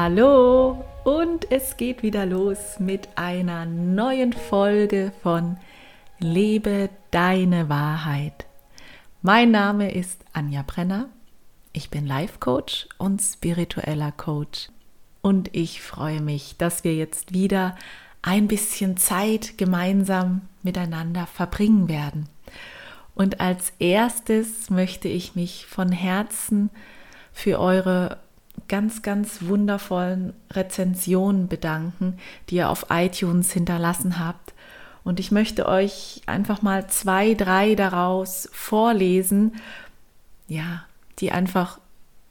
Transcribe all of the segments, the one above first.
Hallo und es geht wieder los mit einer neuen Folge von Lebe deine Wahrheit. Mein Name ist Anja Brenner. Ich bin Life Coach und spiritueller Coach und ich freue mich, dass wir jetzt wieder ein bisschen Zeit gemeinsam miteinander verbringen werden. Und als erstes möchte ich mich von Herzen für eure ganz, ganz wundervollen Rezensionen bedanken, die ihr auf iTunes hinterlassen habt. Und ich möchte euch einfach mal zwei, drei daraus vorlesen, ja, die einfach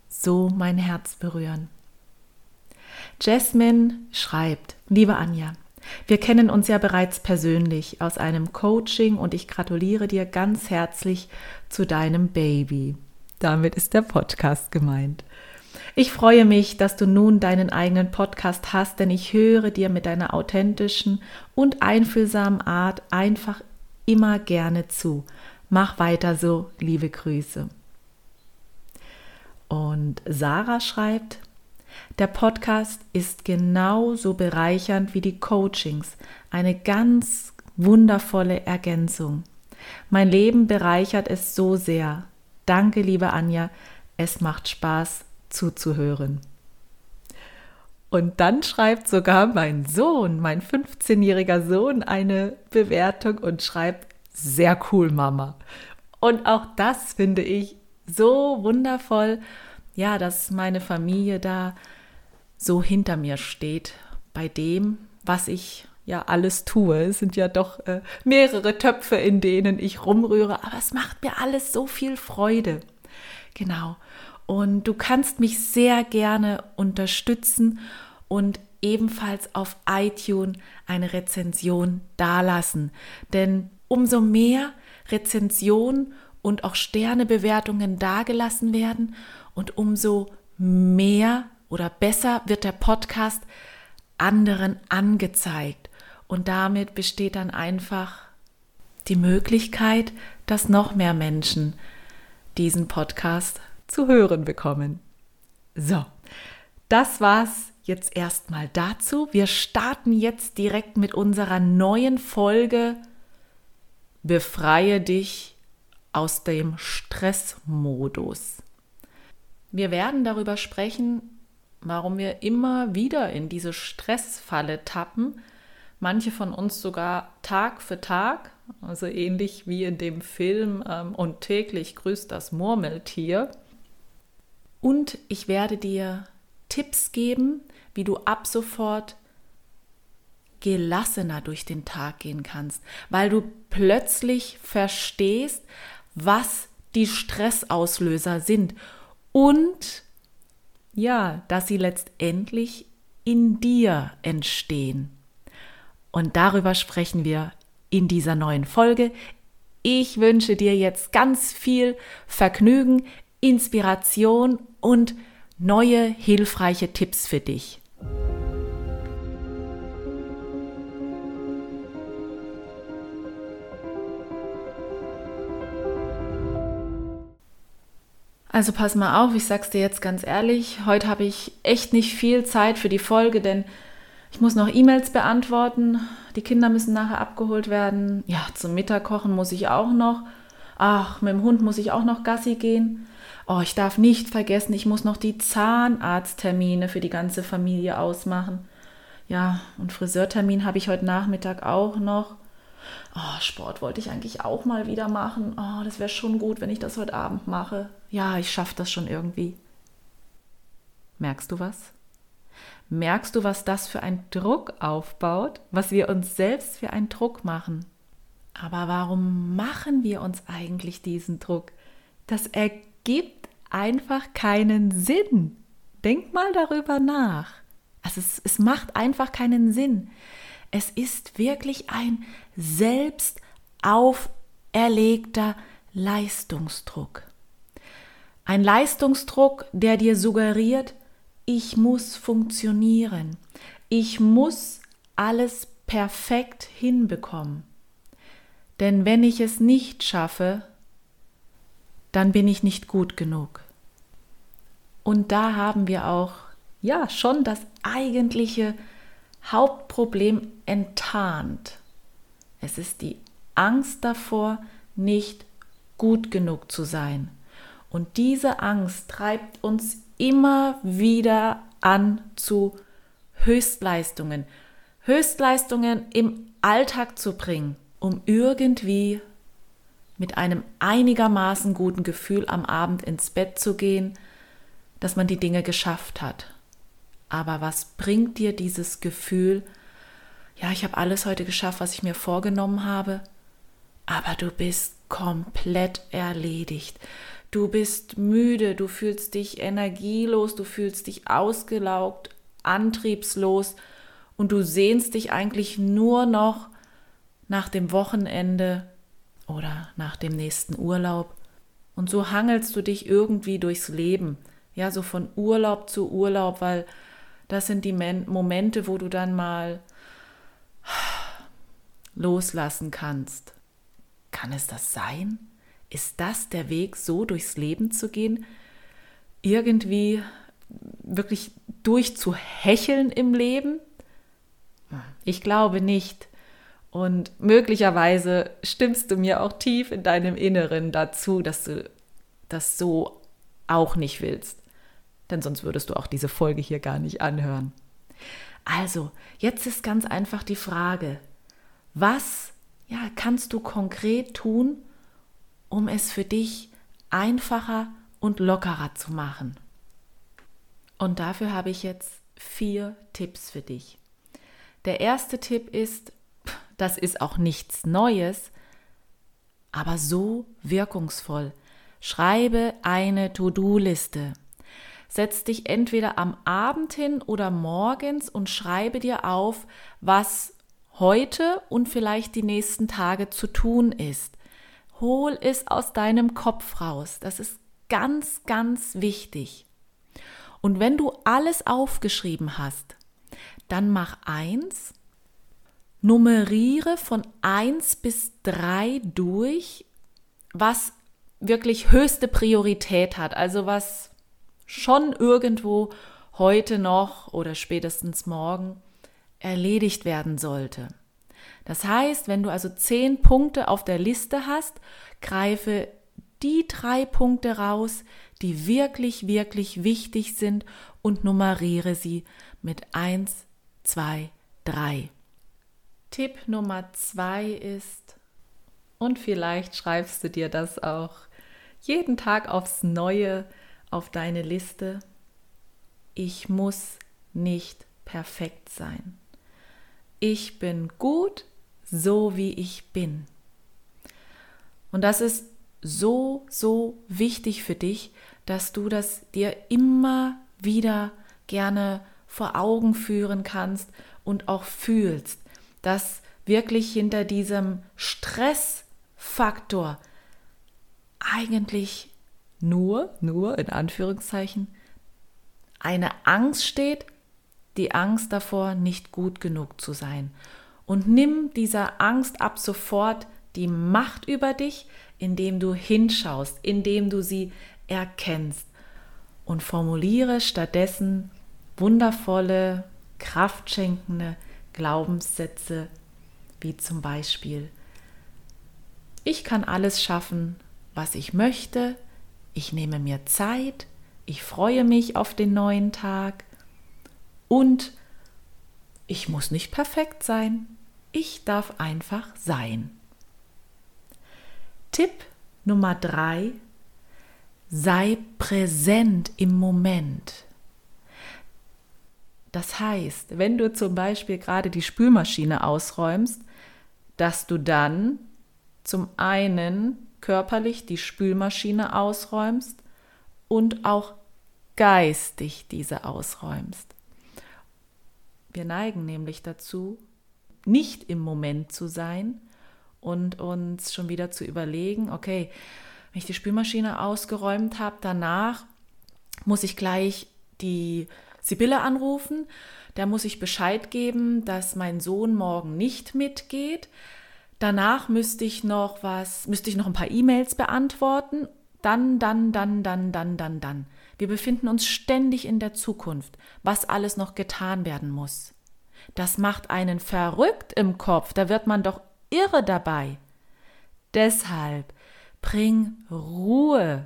so mein Herz berühren. Jasmine schreibt, liebe Anja, wir kennen uns ja bereits persönlich aus einem Coaching und ich gratuliere dir ganz herzlich zu deinem Baby. Damit ist der Podcast gemeint. Ich freue mich, dass du nun deinen eigenen Podcast hast, denn ich höre dir mit deiner authentischen und einfühlsamen Art einfach immer gerne zu. Mach weiter so, liebe Grüße. Und Sarah schreibt, der Podcast ist genauso bereichernd wie die Coachings, eine ganz wundervolle Ergänzung. Mein Leben bereichert es so sehr. Danke, liebe Anja, es macht Spaß zuzuhören. Und dann schreibt sogar mein Sohn, mein 15-jähriger Sohn, eine Bewertung und schreibt, sehr cool, Mama. Und auch das finde ich so wundervoll, ja, dass meine Familie da so hinter mir steht bei dem, was ich ja alles tue. Es sind ja doch äh, mehrere Töpfe, in denen ich rumrühre, aber es macht mir alles so viel Freude. Genau. Und du kannst mich sehr gerne unterstützen und ebenfalls auf iTunes eine Rezension dalassen. Denn umso mehr Rezensionen und auch Sternebewertungen dagelassen werden und umso mehr oder besser wird der Podcast anderen angezeigt. Und damit besteht dann einfach die Möglichkeit, dass noch mehr Menschen diesen Podcast zu hören bekommen. So, das war's jetzt erstmal dazu. Wir starten jetzt direkt mit unserer neuen Folge Befreie dich aus dem Stressmodus. Wir werden darüber sprechen, warum wir immer wieder in diese Stressfalle tappen, manche von uns sogar Tag für Tag, also ähnlich wie in dem Film ähm, Und täglich grüßt das Murmeltier. Und ich werde dir Tipps geben, wie du ab sofort gelassener durch den Tag gehen kannst, weil du plötzlich verstehst, was die Stressauslöser sind und ja, dass sie letztendlich in dir entstehen. Und darüber sprechen wir in dieser neuen Folge. Ich wünsche dir jetzt ganz viel Vergnügen, Inspiration und neue hilfreiche Tipps für dich. Also pass mal auf, ich sag's dir jetzt ganz ehrlich, heute habe ich echt nicht viel Zeit für die Folge, denn ich muss noch E-Mails beantworten, die Kinder müssen nachher abgeholt werden. Ja, zum Mittag kochen muss ich auch noch. Ach, mit dem Hund muss ich auch noch Gassi gehen. Oh, ich darf nicht vergessen, ich muss noch die Zahnarzttermine für die ganze Familie ausmachen. Ja, und Friseurtermin habe ich heute Nachmittag auch noch. Oh, Sport wollte ich eigentlich auch mal wieder machen. Oh, das wäre schon gut, wenn ich das heute Abend mache. Ja, ich schaffe das schon irgendwie. Merkst du was? Merkst du, was das für ein Druck aufbaut, was wir uns selbst für einen Druck machen? Aber warum machen wir uns eigentlich diesen Druck? Das ergibt einfach keinen Sinn. Denk mal darüber nach. Also es, es macht einfach keinen Sinn. Es ist wirklich ein selbst auferlegter Leistungsdruck. Ein Leistungsdruck, der dir suggeriert, ich muss funktionieren. Ich muss alles perfekt hinbekommen. Denn wenn ich es nicht schaffe, dann bin ich nicht gut genug. Und da haben wir auch ja schon das eigentliche Hauptproblem enttarnt. Es ist die Angst davor, nicht gut genug zu sein. Und diese Angst treibt uns immer wieder an zu Höchstleistungen. Höchstleistungen im Alltag zu bringen, um irgendwie mit einem einigermaßen guten Gefühl am Abend ins Bett zu gehen, dass man die Dinge geschafft hat. Aber was bringt dir dieses Gefühl, ja, ich habe alles heute geschafft, was ich mir vorgenommen habe, aber du bist komplett erledigt. Du bist müde, du fühlst dich energielos, du fühlst dich ausgelaugt, antriebslos und du sehnst dich eigentlich nur noch nach dem Wochenende oder nach dem nächsten Urlaub. Und so hangelst du dich irgendwie durchs Leben, ja, so von Urlaub zu Urlaub, weil das sind die Momente, wo du dann mal loslassen kannst. Kann es das sein? Ist das der Weg, so durchs Leben zu gehen? Irgendwie wirklich durchzuhecheln im Leben? Ich glaube nicht. Und möglicherweise stimmst du mir auch tief in deinem Inneren dazu, dass du das so auch nicht willst. Denn sonst würdest du auch diese Folge hier gar nicht anhören. Also, jetzt ist ganz einfach die Frage, was ja, kannst du konkret tun, um es für dich einfacher und lockerer zu machen? Und dafür habe ich jetzt vier Tipps für dich. Der erste Tipp ist, das ist auch nichts Neues, aber so wirkungsvoll. Schreibe eine To-Do-Liste. Setz dich entweder am Abend hin oder morgens und schreibe dir auf, was heute und vielleicht die nächsten Tage zu tun ist. Hol es aus deinem Kopf raus. Das ist ganz, ganz wichtig. Und wenn du alles aufgeschrieben hast, dann mach eins, nummeriere von eins bis drei durch, was wirklich höchste Priorität hat, also was schon irgendwo heute noch oder spätestens morgen erledigt werden sollte. Das heißt, wenn du also zehn Punkte auf der Liste hast, greife die drei Punkte raus, die wirklich, wirklich wichtig sind und nummeriere sie mit eins, zwei, drei. Tipp Nummer zwei ist, und vielleicht schreibst du dir das auch jeden Tag aufs Neue auf deine Liste, ich muss nicht perfekt sein ich bin gut, so wie ich bin. Und das ist so, so wichtig für dich, dass du das dir immer wieder gerne vor Augen führen kannst und auch fühlst, dass wirklich hinter diesem Stressfaktor eigentlich nur, nur in Anführungszeichen, eine Angst steht, die Angst davor, nicht gut genug zu sein. Und nimm dieser Angst ab sofort die Macht über dich, indem du hinschaust, indem du sie erkennst und formuliere stattdessen wundervolle, kraftschenkende Glaubenssätze, wie zum Beispiel, ich kann alles schaffen, was ich möchte, ich nehme mir Zeit, ich freue mich auf den neuen Tag, und ich muss nicht perfekt sein. Ich darf einfach sein. Tipp Nummer drei. Sei präsent im Moment. Das heißt, wenn du zum Beispiel gerade die Spülmaschine ausräumst, dass du dann zum einen körperlich die Spülmaschine ausräumst und auch geistig diese ausräumst. Wir neigen nämlich dazu, nicht im Moment zu sein und uns schon wieder zu überlegen, okay, wenn ich die Spülmaschine ausgeräumt habe, danach muss ich gleich die Sibylle anrufen, da muss ich Bescheid geben, dass mein Sohn morgen nicht mitgeht. Danach müsste ich noch was, müsste ich noch ein paar E-Mails beantworten. Dann, dann, dann, dann, dann, dann, dann. Wir befinden uns ständig in der Zukunft, was alles noch getan werden muss. Das macht einen verrückt im Kopf, da wird man doch irre dabei. Deshalb bring Ruhe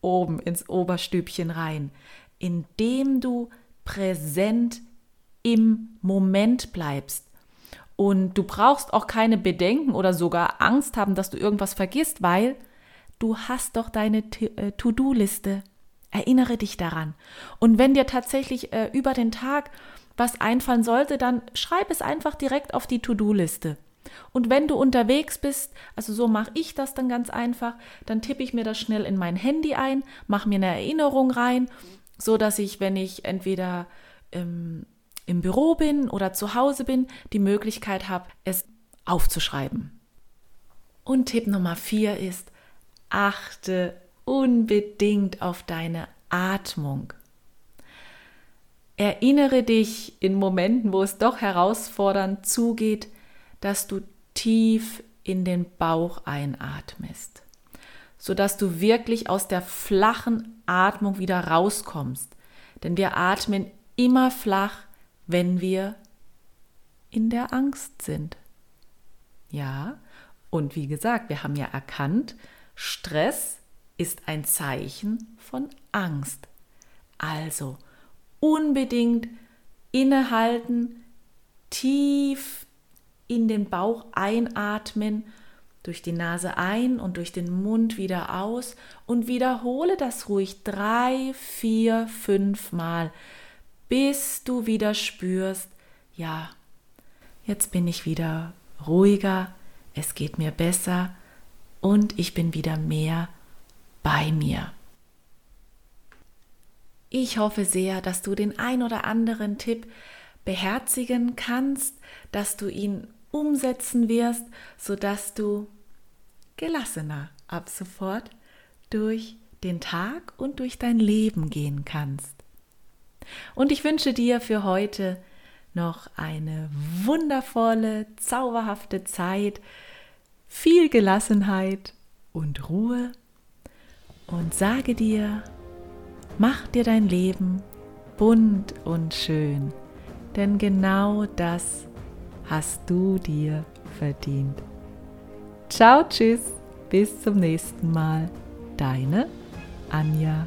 oben ins Oberstübchen rein, indem du präsent im Moment bleibst. Und du brauchst auch keine Bedenken oder sogar Angst haben, dass du irgendwas vergisst, weil du hast doch deine äh, To-Do-Liste. Erinnere dich daran. Und wenn dir tatsächlich äh, über den Tag was einfallen sollte, dann schreib es einfach direkt auf die To-Do-Liste. Und wenn du unterwegs bist, also so mache ich das dann ganz einfach, dann tippe ich mir das schnell in mein Handy ein, mache mir eine Erinnerung rein, so dass ich, wenn ich entweder ähm, im Büro bin oder zu Hause bin, die Möglichkeit habe, es aufzuschreiben. Und Tipp Nummer vier ist, achte unbedingt auf deine Atmung. Erinnere dich in Momenten, wo es doch herausfordernd zugeht, dass du tief in den Bauch einatmest, sodass du wirklich aus der flachen Atmung wieder rauskommst. Denn wir atmen immer flach, wenn wir in der Angst sind. Ja, und wie gesagt, wir haben ja erkannt, Stress ist ein Zeichen von Angst. Also unbedingt innehalten, tief in den Bauch einatmen, durch die Nase ein und durch den Mund wieder aus und wiederhole das ruhig drei, vier, fünf Mal, bis du wieder spürst, ja, jetzt bin ich wieder ruhiger, es geht mir besser und ich bin wieder mehr bei mir. Ich hoffe sehr, dass du den ein oder anderen Tipp beherzigen kannst, dass du ihn umsetzen wirst, sodass du gelassener ab sofort durch den Tag und durch dein Leben gehen kannst. Und ich wünsche dir für heute noch eine wundervolle, zauberhafte Zeit, viel Gelassenheit und Ruhe und sage dir, mach dir dein Leben bunt und schön, denn genau das hast du dir verdient. Ciao, tschüss, bis zum nächsten Mal. Deine Anja.